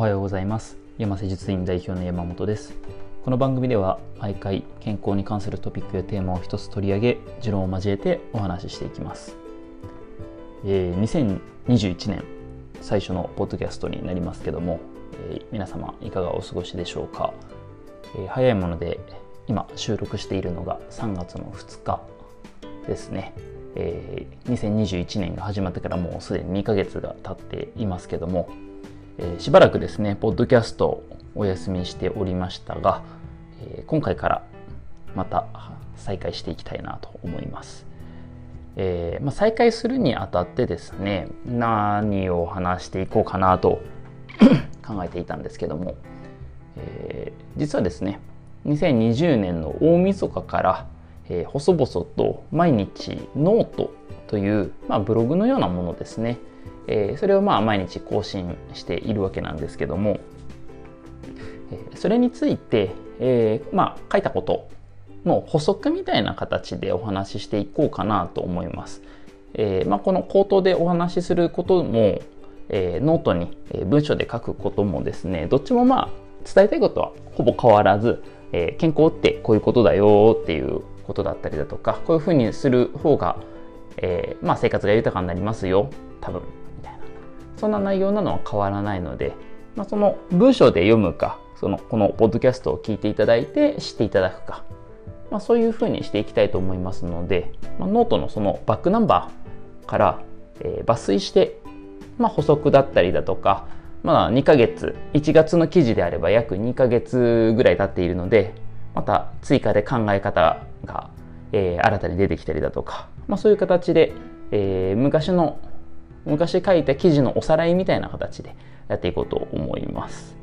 おはようございます。山瀬術院代表の山本です。この番組では毎回健康に関するトピックやテーマを一つ取り上げ持論を交えてお話ししていきます、えー、2021年最初のポッドキャストになりますけども、えー、皆様いかがお過ごしでしょうか、えー、早いもので今収録しているのが3月の2日ですね。えー、2021年が始まってからもうすでに2ヶ月が経っていますけども、え、しばらくですね、ポッドキャストお休みしておりましたが、え、今回からまた再開していきたいなと思います。えーまあ、再開するにあたってですね、何を話していこうかなと 考えていたんですけども、え、実はですね、2020年の大晦日から、えー、細々と毎日ノートという、まあ、ブログのようなものですね、え、それをまあ毎日更新しているわけなんですけども、え、それについて、え、まあ書いたことの補足みたいな形でお話ししていこうかなと思います。えーまあ、この口頭でお話しすることも、えー、ノートに文章で書くこともですねどっちもまあ伝えたいことはほぼ変わらず、えー、健康ってこういうことだよっていうことだったりだとかこういうふうにする方が、えまあ、生活が豊かになりますよ多分そんな内容なのは変わらないので、まあ、その文章で読むかそのこのポッドキャストを聞いていただいて知っていただくか、まあ、そういうふうにしていきたいと思いますので、まあ、ノートのそのバックナンバーから、えー、抜粋して、まあ、補足だったりだとかまあ2ヶ月1月の記事であれば約2ヶ月ぐらい経っているのでまた追加で考え方が、えー、新たに出てきたりだとか、まあ、そういう形で、えー、昔の昔書いた記事のおさらいみたいな形でやっていこうと思います。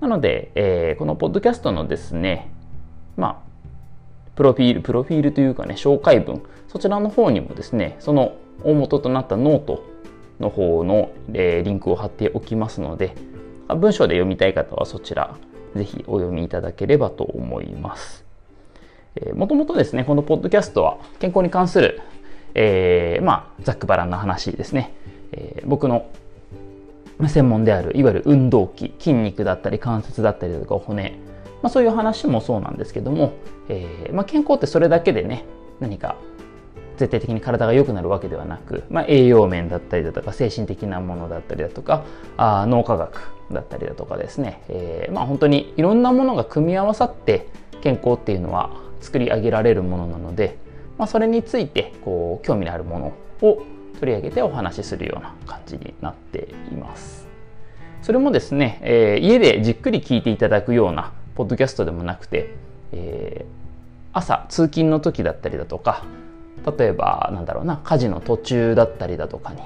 なので、えー、このポッドキャストのですね、まあ、プロフィール、プロフィールというかね、紹介文、そちらの方にもですね、その大元となったノートの方の、えー、リンクを貼っておきますので、文章で読みたい方はそちら、ぜひお読みいただければと思います。もともとですね、このポッドキャストは健康に関する、えー、まあ、ざっくばらんな話ですね。えー、僕の専門である、いわゆる運動器、筋肉だったり関節だったりとか骨、まあ、そういう話もそうなんですけども、えー、まあ、健康ってそれだけでね、何か絶対的に体が良くなるわけではなく、まあ、栄養面だったりだとか精神的なものだったりだとかあ脳科学だったりだとかですね、えー、まあ、本当にいろんなものが組み合わさって健康っていうのは作り上げられるものなので、まあ、それについてこう興味のあるものを取り上げてお話しするような感じになっています。それもですね、えー、家でじっくり聞いていただくようなポッドキャストでもなくて、えー、朝通勤の時だったりだとか例えばなんだろうな家事の途中だったりだとかに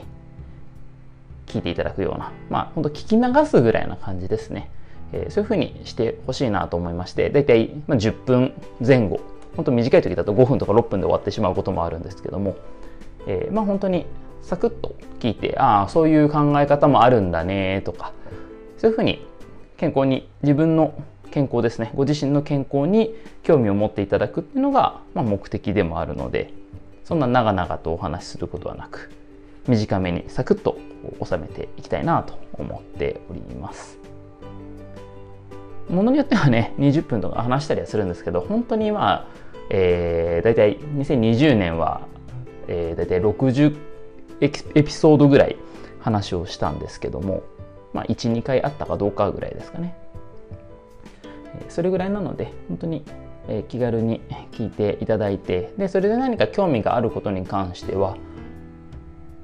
聞いていただくようなまあ本当聞き流すぐらいな感じですね、えー、そういうふうにしてほしいなと思いましてだいたい10分前後本当短い時だと5分とか6分で終わってしまうこともあるんですけども、えー、まあ本当にサクッと聞いてああそういう考え方もあるんだねとかそういうふうに健康に自分の健康ですねご自身の健康に興味を持っていただくっていうのが、まあ、目的でもあるのでそんな長々とお話しすることはなく短めにサクッと収めていきたいなと思っております。ものによってはね20分とか話したりはするんですけど本当にまあ、えー、大体2020年は、えー、大体60エピソードぐらい話をしたんですけども、まあ、12回あったかどうかぐらいですかね。それぐらいなので本当に気軽に聞いていただいてでそれで何か興味があることに関しては、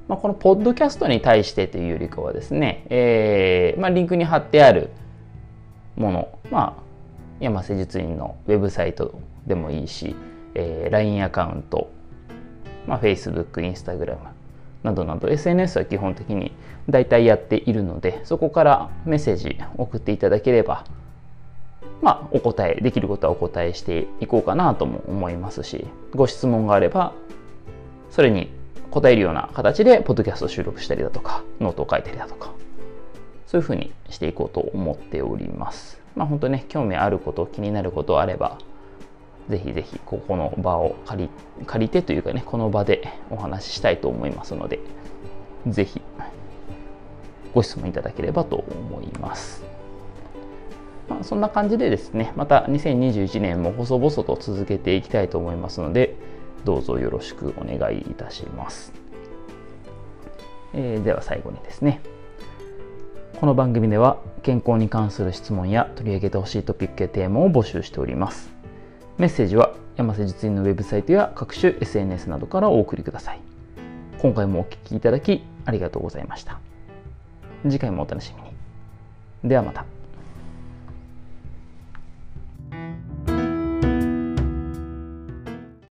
まあ、このポッドキャストに対してというよりかはですね、えー、まあ、リンクに貼ってあるもの、まあ、山瀬術院のウェブサイトでもいいし、えー、LINE アカウント、まあ、Facebook、Instagram などなど SNS は基本的に大体やっているのでそこからメッセージ送っていただければまあ、お答えできることはお答えしていこうかなとも思いますしご質問があればそれに答えるような形でポッドキャスト収録したりだとかノートを書いたりだとかそういうふうにしていこうと思っておりますまあ本当ね興味あること気になることあればぜひぜひここの場を借り借りてというかねこの場でお話ししたいと思いますのでぜひご質問いただければと思います。まあ、そんな感じでですね、また2021年も細々と続けていきたいと思いますので、どうぞよろしくお願いいたします。えー、では最後にですね、この番組では健康に関する質問や取り上げてほしいトピックやテーマを募集しております。メッセージは山瀬術院のウェブサイトや各種 SNS などからお送りください。今回もお聴きいただきありがとうございました。次回もお楽しみに。ではまた。